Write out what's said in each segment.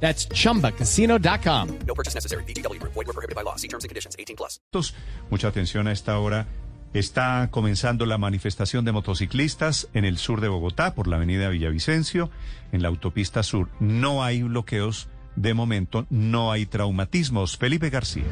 That's chumbacasino.com. No purchase necessary. BGW. Void were prohibited by law. See terms and conditions. 18 plus. Mucha atención a esta hora. Está comenzando la manifestación de motociclistas en el sur de Bogotá por la avenida Villavicencio, en la autopista sur. No hay bloqueos de momento, no hay traumatismos. Felipe García.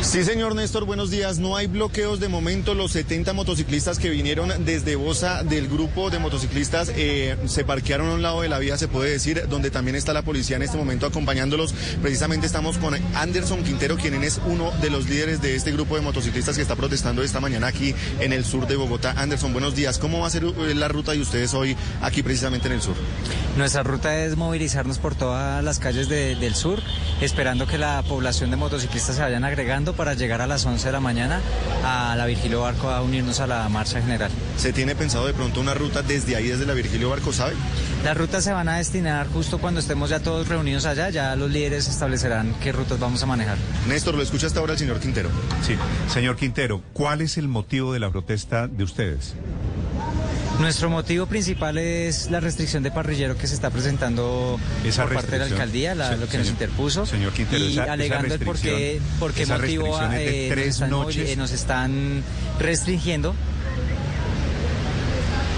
Sí, señor Néstor, buenos días. No hay bloqueos de momento. Los 70 motociclistas que vinieron desde Bosa del grupo de motociclistas eh, se parquearon a un lado de la vía, se puede decir, donde también está la policía en este momento acompañándolos. Precisamente estamos con Anderson Quintero, quien es uno de los líderes de este grupo de motociclistas que está protestando esta mañana aquí en el sur de Bogotá. Anderson, buenos días. ¿Cómo va a ser eh, la ruta de ustedes hoy aquí precisamente en el sur? Nuestra ruta es movilizarnos por todas las calles de- del sur, esperando que la población de motociclistas se vayan agregando para llegar a las 11 de la mañana a la Virgilio Barco a unirnos a la marcha general. ¿Se tiene pensado de pronto una ruta desde ahí, desde la Virgilio Barco, sabe? Las rutas se van a destinar justo cuando estemos ya todos reunidos allá, ya los líderes establecerán qué rutas vamos a manejar. Néstor, lo escucha hasta ahora el señor Quintero. Sí, señor Quintero, ¿cuál es el motivo de la protesta de ustedes? Nuestro motivo principal es la restricción de parrillero que se está presentando Esa por parte de la alcaldía, la- se- lo que señor- nos interpuso. señor Quintero, y esa- esa alegando el por qué, por motivo eh, nos, están, noches. eh, nos están restringiendo.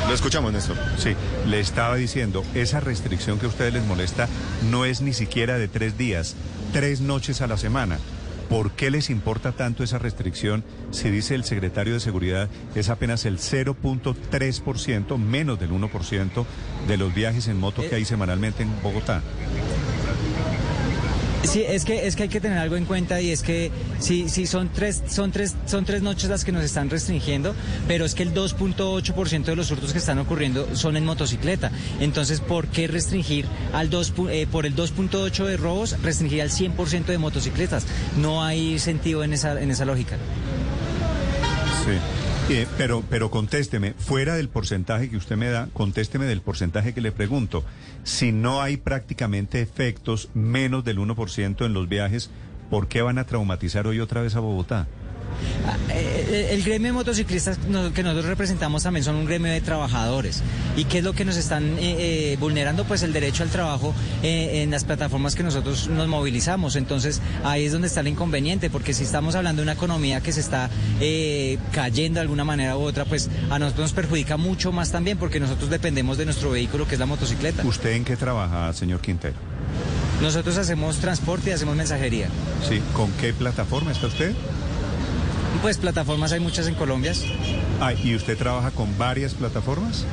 Lo escuchamos, Néstor. Sí, le estaba diciendo, esa restricción que a ustedes les molesta no es ni siquiera de tres días, tres noches a la semana. ¿Por qué les importa tanto esa restricción si dice el secretario de Seguridad es apenas el 0.3%, menos del 1% de los viajes en moto que hay semanalmente en Bogotá? Sí, es que es que hay que tener algo en cuenta y es que sí, sí son tres son tres son tres noches las que nos están restringiendo, pero es que el 2.8% de los hurtos que están ocurriendo son en motocicleta. Entonces, ¿por qué restringir al 2 pu- eh, por el 2.8 de robos restringir al 100% de motocicletas? No hay sentido en esa en esa lógica. Sí. Eh, pero, pero contésteme, fuera del porcentaje que usted me da, contésteme del porcentaje que le pregunto. Si no hay prácticamente efectos menos del 1% en los viajes, ¿por qué van a traumatizar hoy otra vez a Bogotá? Ah, eh, El gremio de motociclistas que nosotros representamos también son un gremio de trabajadores. ¿Y qué es lo que nos están eh, eh, vulnerando? Pues el derecho al trabajo eh, en las plataformas que nosotros nos movilizamos. Entonces ahí es donde está el inconveniente, porque si estamos hablando de una economía que se está eh, cayendo de alguna manera u otra, pues a nosotros nos perjudica mucho más también, porque nosotros dependemos de nuestro vehículo, que es la motocicleta. ¿Usted en qué trabaja, señor Quintero? Nosotros hacemos transporte y hacemos mensajería. Sí, ¿con qué plataforma está usted? Pues plataformas hay muchas en Colombia. Ah, ¿y usted trabaja con varias plataformas?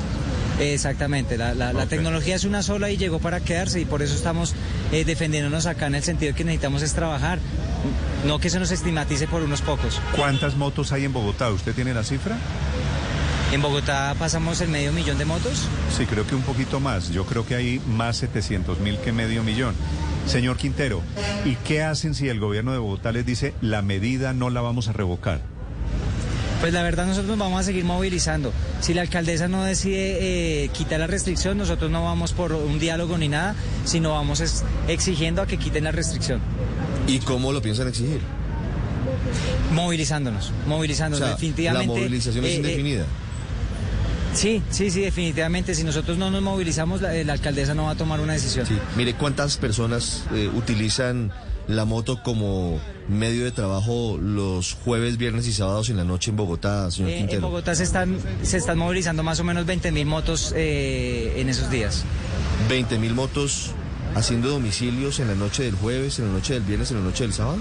Exactamente, la, la- la Ok. tecnología es una sola y llegó para quedarse y por eso estamos eh, defendiéndonos acá en el sentido que necesitamos es trabajar, no que se nos estigmatice por unos pocos. ¿Cuántas motos hay en Bogotá? ¿Usted tiene la cifra? En Bogotá pasamos el medio millón de motos. Sí, creo que un poquito más. Yo creo que hay más 700 mil que medio millón. Señor Quintero, ¿y qué hacen si el gobierno de Bogotá les dice la medida no la vamos a revocar? Pues la verdad nosotros nos vamos a seguir movilizando. Si la alcaldesa no decide eh, quitar la restricción, nosotros no vamos por un diálogo ni nada, sino vamos es- exigiendo a que quiten la restricción. ¿Y cómo lo piensan exigir? Movilizándonos, O movilizándonos. sea, la definitivamente. movilización es eh, eh, indefinida. Sí, sí, sí, definitivamente. Si nosotros no nos movilizamos, la, la alcaldesa no va a tomar una decisión. Sí. Mire, ¿cuántas personas eh, utilizan la moto como medio de trabajo los jueves, viernes y sábados en la noche en Bogotá, señor Eh, en Quintero? Bogotá se están, se están movilizando más o menos 20 mil motos eh, en esos días. 20 mil motos haciendo domicilios en la noche del jueves, en la noche del viernes, en la noche del sábado.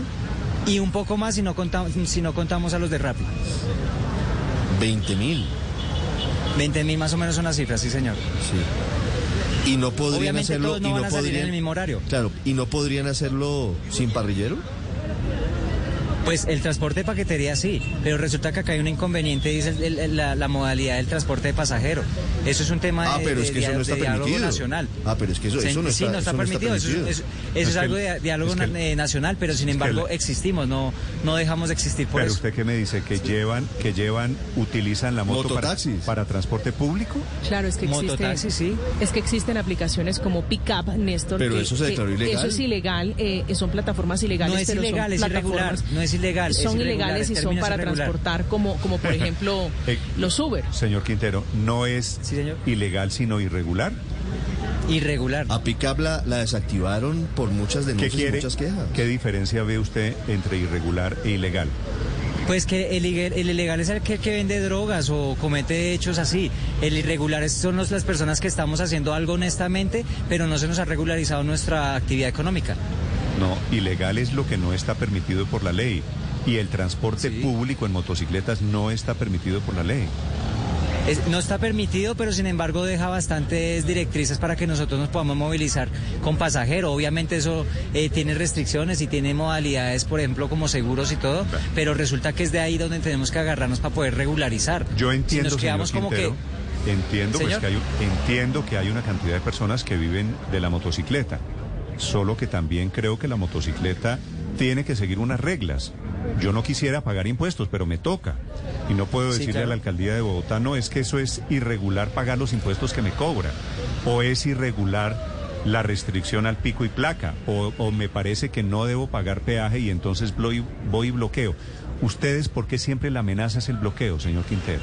Y un poco más si no contamos, si no contamos a los de Rappi. 20 mil. 20 mil más o menos son las cifras, sí señor. Sí. Y no podrían Obviamente hacerlo. todos no y van no a salir en el mismo horario. Claro, y no podrían hacerlo sin parrillero. Pues el transporte de paquetería sí, pero resulta que acá hay un inconveniente, dice el- el- la, la modalidad del transporte de pasajero. Eso es un tema Ah, de, pero es de que eso dia- no está de diálogo permitido. nacional. Ah, pero es que eso- no sí, está- no está eso no está permitido. eso, es- permitido. eso- eso Es es, que algo de diálogo es que el- na- eh, nacional, pero sin es que embargo existimos, no, no dejamos de existir por Pero eso. usted qué me dice, que llevan, que llevan, utilizan la moto para, transporte público. Claro, es que existe, Mototaxi, sí. es que existen aplicaciones como Pickup, Néstor. Pero que- eso se que declaró ilegal. Eso es ilegal, eh, son plataformas ilegales. No es pero son ilegal, es irregular, no es ilegal, Son ilegales y son para irregular. transportar, como, como por ejemplo Eh, los Uber. Señor Quintero, no es Sí, señor. ilegal sino irregular. Irregular. A Pickup la, la desactivaron por muchas ¿Qué denuncias y quiere? muchas quejas. ¿Qué diferencia ve usted entre irregular e ilegal? Pues que el, el ilegal es el que, que vende drogas o comete hechos así. El irregular es- son los- las personas que estamos haciendo algo honestamente, pero no se nos ha regularizado nuestra actividad económica. No, ilegal es lo que no está permitido por la ley. Y el transporte Sí. público en motocicletas no está permitido por la ley. Es- no está permitido, pero sin embargo deja bastantes directrices para que nosotros nos podamos movilizar con pasajero. Obviamente eso eh, tiene restricciones y tiene modalidades, por ejemplo, como seguros y todo, pero resulta que es de ahí donde tenemos que agarrarnos para poder regularizar. Yo Si entiendo, nos quedamos señor como que... Entiendo, pues, que hay, entiendo que hay una cantidad de personas que viven de la motocicleta. Solo que también creo que la motocicleta tiene que seguir unas reglas. Yo no quisiera pagar impuestos, pero me toca. Y no puedo Sí, decirle claro. a la alcaldía de Bogotá, no, es que eso es irregular pagar los impuestos que me cobran. O es irregular la restricción al pico y placa. O, o me parece que no debo pagar peaje y entonces voy, voy y bloqueo. ¿Ustedes por qué siempre la amenaza es el bloqueo, señor Quintero?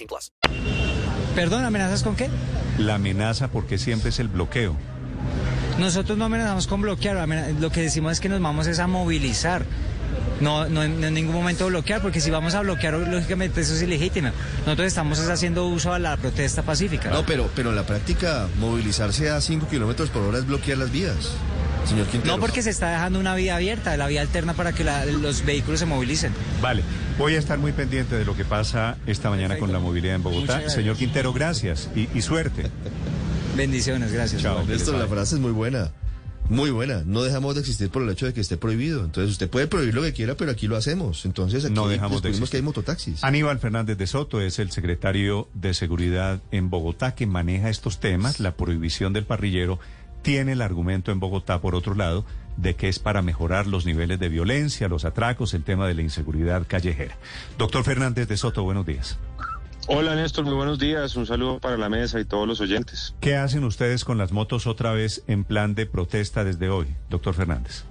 plus. Perdón, ¿amenazas con qué? La amenaza porque siempre es el bloqueo. Nosotros no amenazamos con bloquear, lo que decimos es que nos vamos es a movilizar. No, no, en- en ningún momento bloquear, porque si vamos a bloquear, lógicamente eso es ilegítimo. Nosotros estamos es haciendo uso a la protesta pacífica. No, pero, pero en la práctica, movilizarse a 5 kilómetros por hora es bloquear las vías. Señor Quintero. No porque se está dejando una vía abierta, la vía alterna para que la- los vehículos se movilicen. Vale, voy a estar muy pendiente de lo que pasa esta mañana con la movilidad en Bogotá. Señor Quintero, gracias y, y suerte. Bendiciones, gracias. Chao. Néstor, la frase es muy buena. Muy buena. No dejamos de existir por el hecho de que esté prohibido. Entonces, usted puede prohibir lo que quiera, pero aquí lo hacemos. Entonces, aquí No dejamos de que hay mototaxis. Aníbal Fernández de Soto es el secretario de Seguridad en Bogotá que maneja estos temas, la prohibición del parrillero. Tiene el argumento en Bogotá, por otro lado, de que es para mejorar los niveles de violencia, los atracos, el tema de la inseguridad callejera. Doctor Fernández de Soto, buenos días. Hola Néstor, muy buenos días. Un saludo para la mesa y todos los oyentes. ¿Qué hacen ustedes con las motos otra vez en plan de protesta desde hoy, doctor Fernández?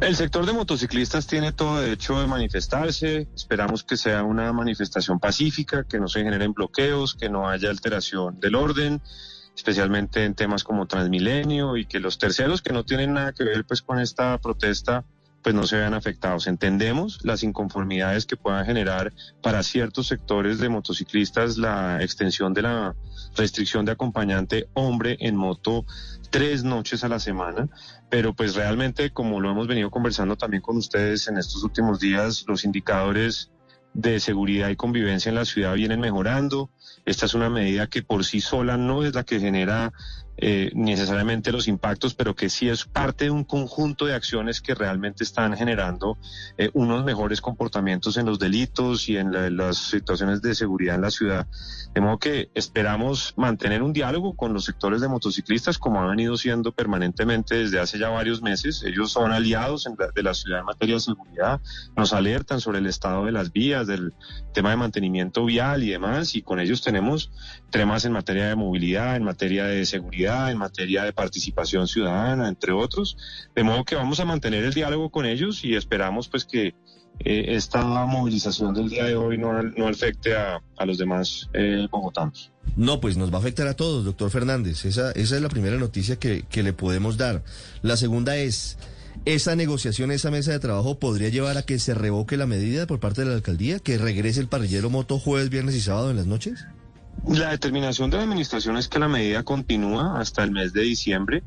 El sector de motociclistas tiene todo derecho de manifestarse. Esperamos que sea una manifestación pacífica, que no se generen bloqueos, que no haya alteración del orden, especialmente en temas como Transmilenio y que los terceros que no tienen nada que ver pues con esta protesta pues no se vean afectados. Entendemos las inconformidades que puedan generar para ciertos sectores de motociclistas la extensión de la restricción de acompañante hombre en moto tres noches a la semana, pero pues realmente como lo hemos venido conversando también con ustedes en estos últimos días, los indicadores de seguridad y convivencia en la ciudad vienen mejorando. Esta es una medida que por sí sola no es la que genera eh, necesariamente los impactos, pero que sí es parte de un conjunto de acciones que realmente están generando eh, unos mejores comportamientos en los delitos y en la- las situaciones de seguridad en la ciudad. De modo que esperamos mantener un diálogo con los sectores de motociclistas, como han venido siendo permanentemente desde hace ya varios meses. Ellos son aliados de la ciudad en materia de seguridad, nos alertan sobre el estado de las vías, del tema de mantenimiento vial y demás, y con ellos tenemos temas en materia de movilidad, en materia de seguridad, en materia de participación ciudadana, entre otros. De modo que vamos a mantener el diálogo con ellos y esperamos pues que eh, esta movilización del día de hoy no, no afecte a, a los demás eh, bogotanos. No, pues nos va a afectar a todos, doctor Fernández. Esa, esa es la primera noticia que, que le podemos dar. La segunda es, esa negociación, esa mesa de trabajo podría llevar a que se revoque la medida por parte de la alcaldía, que regrese el parrillero moto jueves, viernes y sábado en las noches? La determinación de la administración es que la medida continúa hasta el mes de diciembre.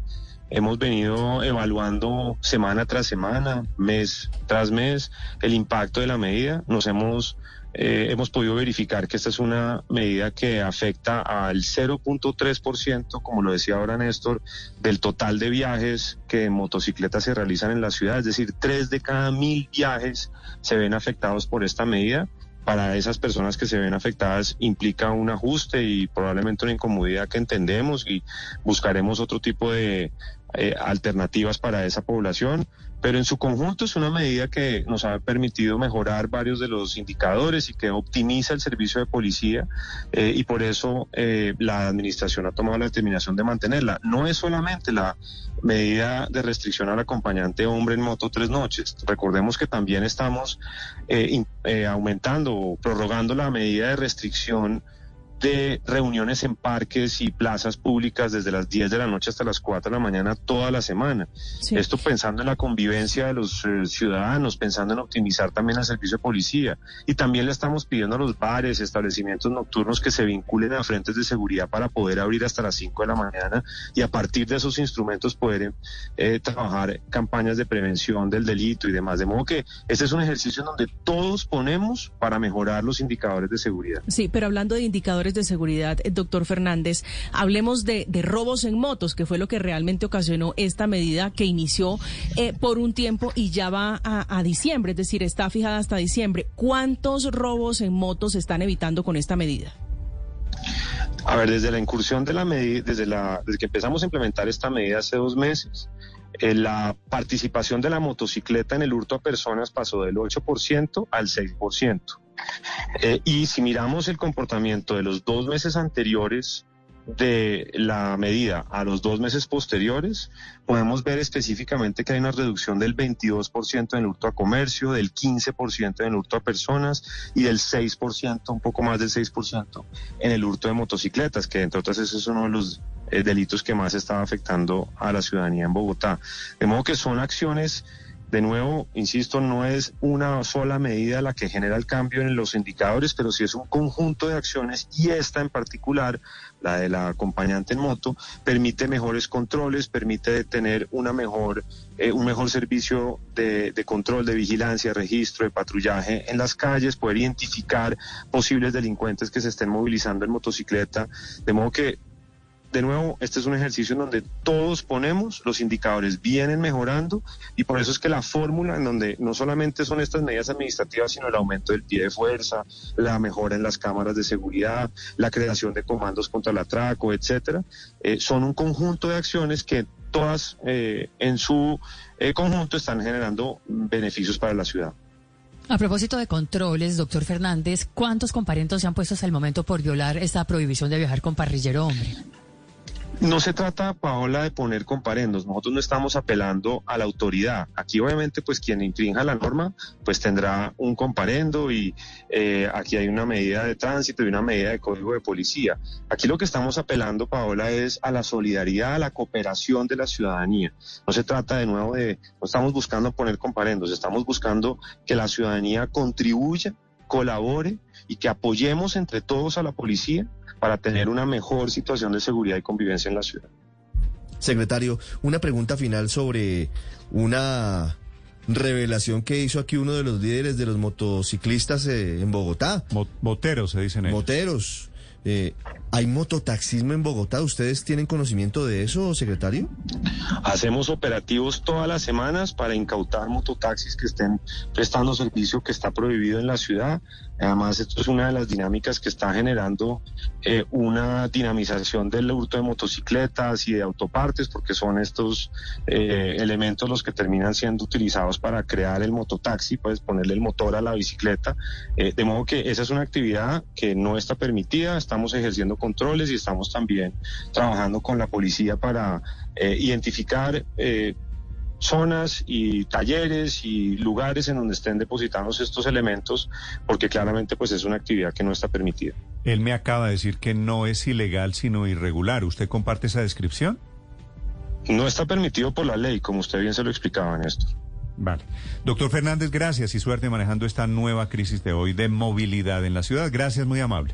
Hemos venido evaluando semana tras semana, mes tras mes, el impacto de la medida. Nos hemos, eh, hemos podido verificar que esta es una medida que afecta al 0.3%, como lo decía ahora Néstor, del total de viajes que en motocicletas se realizan en la ciudad. Es decir, tres de cada mil viajes se ven afectados por esta medida para esas personas que se ven afectadas implica un ajuste y probablemente una incomodidad que entendemos y buscaremos otro tipo de eh, alternativas para esa población. Pero en su conjunto es una medida que nos ha permitido mejorar varios de los indicadores y que optimiza el servicio de policía eh, y por eso eh, la administración ha tomado la determinación de mantenerla. No es solamente la medida de restricción al acompañante hombre en moto tres noches. Recordemos que también estamos eh, eh, aumentando o prorrogando la medida de restricción de reuniones en parques y plazas públicas desde las 10 de la noche hasta las 4 de la mañana toda la semana. Sí. Esto pensando en la convivencia de los eh, ciudadanos, pensando en optimizar también el servicio de policía. Y también le estamos pidiendo a los bares, establecimientos nocturnos que se vinculen a frentes de seguridad para poder abrir hasta las 5 de la mañana y a partir de esos instrumentos poder eh, trabajar campañas de prevención del delito y demás. De modo que este es un ejercicio en donde todos ponemos para mejorar los indicadores de seguridad. Sí, pero hablando de indicadores de seguridad, eh, doctor Fernández, hablemos de, robos en motos, que fue lo que realmente ocasionó esta medida que inició eh, por un tiempo y ya va a, diciembre, es decir, está fijada hasta diciembre. ¿Cuántos robos en motos están evitando con esta medida? A ver, desde la incursión de la medida, desde, desde que empezamos a implementar esta medida hace dos meses, eh, la participación de la motocicleta en el hurto a personas pasó del 8% al 6%. Eh, y si miramos el comportamiento de los dos meses anteriores de la medida a los dos meses posteriores, podemos ver específicamente que hay una reducción del 22% en el hurto a comercio, del 15% en el hurto a personas y del 6%, un poco más del 6% en el hurto de motocicletas, que entre otras ese es uno de los eh, delitos que más estaba afectando a la ciudadanía en Bogotá. De modo que son acciones de nuevo, insisto, no es una sola medida la que genera el cambio en los indicadores, pero sí es un conjunto de acciones y esta en particular, la de la acompañante en moto, permite mejores controles, permite tener una mejor, eh, un mejor servicio de, de control, de vigilancia, registro, de patrullaje en las calles, poder identificar posibles delincuentes que se estén movilizando en motocicleta, de modo que de nuevo, este es un ejercicio en donde todos ponemos, los indicadores vienen mejorando y por eso es que la fórmula en donde no solamente son estas medidas administrativas, sino el aumento del pie de fuerza, la mejora en las cámaras de seguridad, la creación de comandos contra el atraco, etcétera, eh, son un conjunto de acciones que todas eh, en su eh, conjunto están generando beneficios para la ciudad. A propósito de controles, doctor Fernández, ¿cuántos comparentos se han puesto hasta el momento por violar esta prohibición de viajar con parrillero hombre? No se trata, Paola, de poner comparendos. Nosotros no estamos apelando a la autoridad. Aquí, obviamente, pues quien infrinja la norma, pues tendrá un comparendo y eh, aquí hay una medida de tránsito y una medida de código de policía. Aquí lo que estamos apelando, Paola, es a la solidaridad, a la cooperación de la ciudadanía. No se trata de nuevo de, no estamos buscando poner comparendos, estamos buscando que la ciudadanía contribuya, colabore y que apoyemos entre todos a la policía para tener una mejor situación de seguridad y convivencia en la ciudad. Secretario, una pregunta final sobre una revelación que hizo aquí uno de los líderes de los motociclistas eh, en Bogotá. Mo- moteros, se dicen ellos. Moteros. Eh, ¿Hay mototaxismo en Bogotá? ¿Ustedes tienen conocimiento de eso, secretario? Hacemos operativos todas las semanas para incautar mototaxis que estén prestando servicio que está prohibido en la ciudad. Además, esto es una de las dinámicas que está generando eh, una dinamización del hurto de motocicletas y de autopartes, porque son estos eh, elementos los que terminan siendo utilizados para crear el mototaxi, pues ponerle el motor a la bicicleta. Eh, de modo que esa es una actividad que no está permitida, estamos ejerciendo controles y estamos también trabajando con la policía para eh, identificar eh, zonas y talleres y lugares en donde estén depositándose estos elementos, porque claramente pues es una actividad que no está permitida. Él me acaba de decir que no es ilegal, sino irregular. ¿Usted comparte esa descripción? No está permitido por la ley, como usted bien se lo explicaba, Néstor. Vale. Doctor Fernández, gracias y suerte manejando esta nueva crisis de hoy de movilidad en la ciudad. Gracias, muy amable.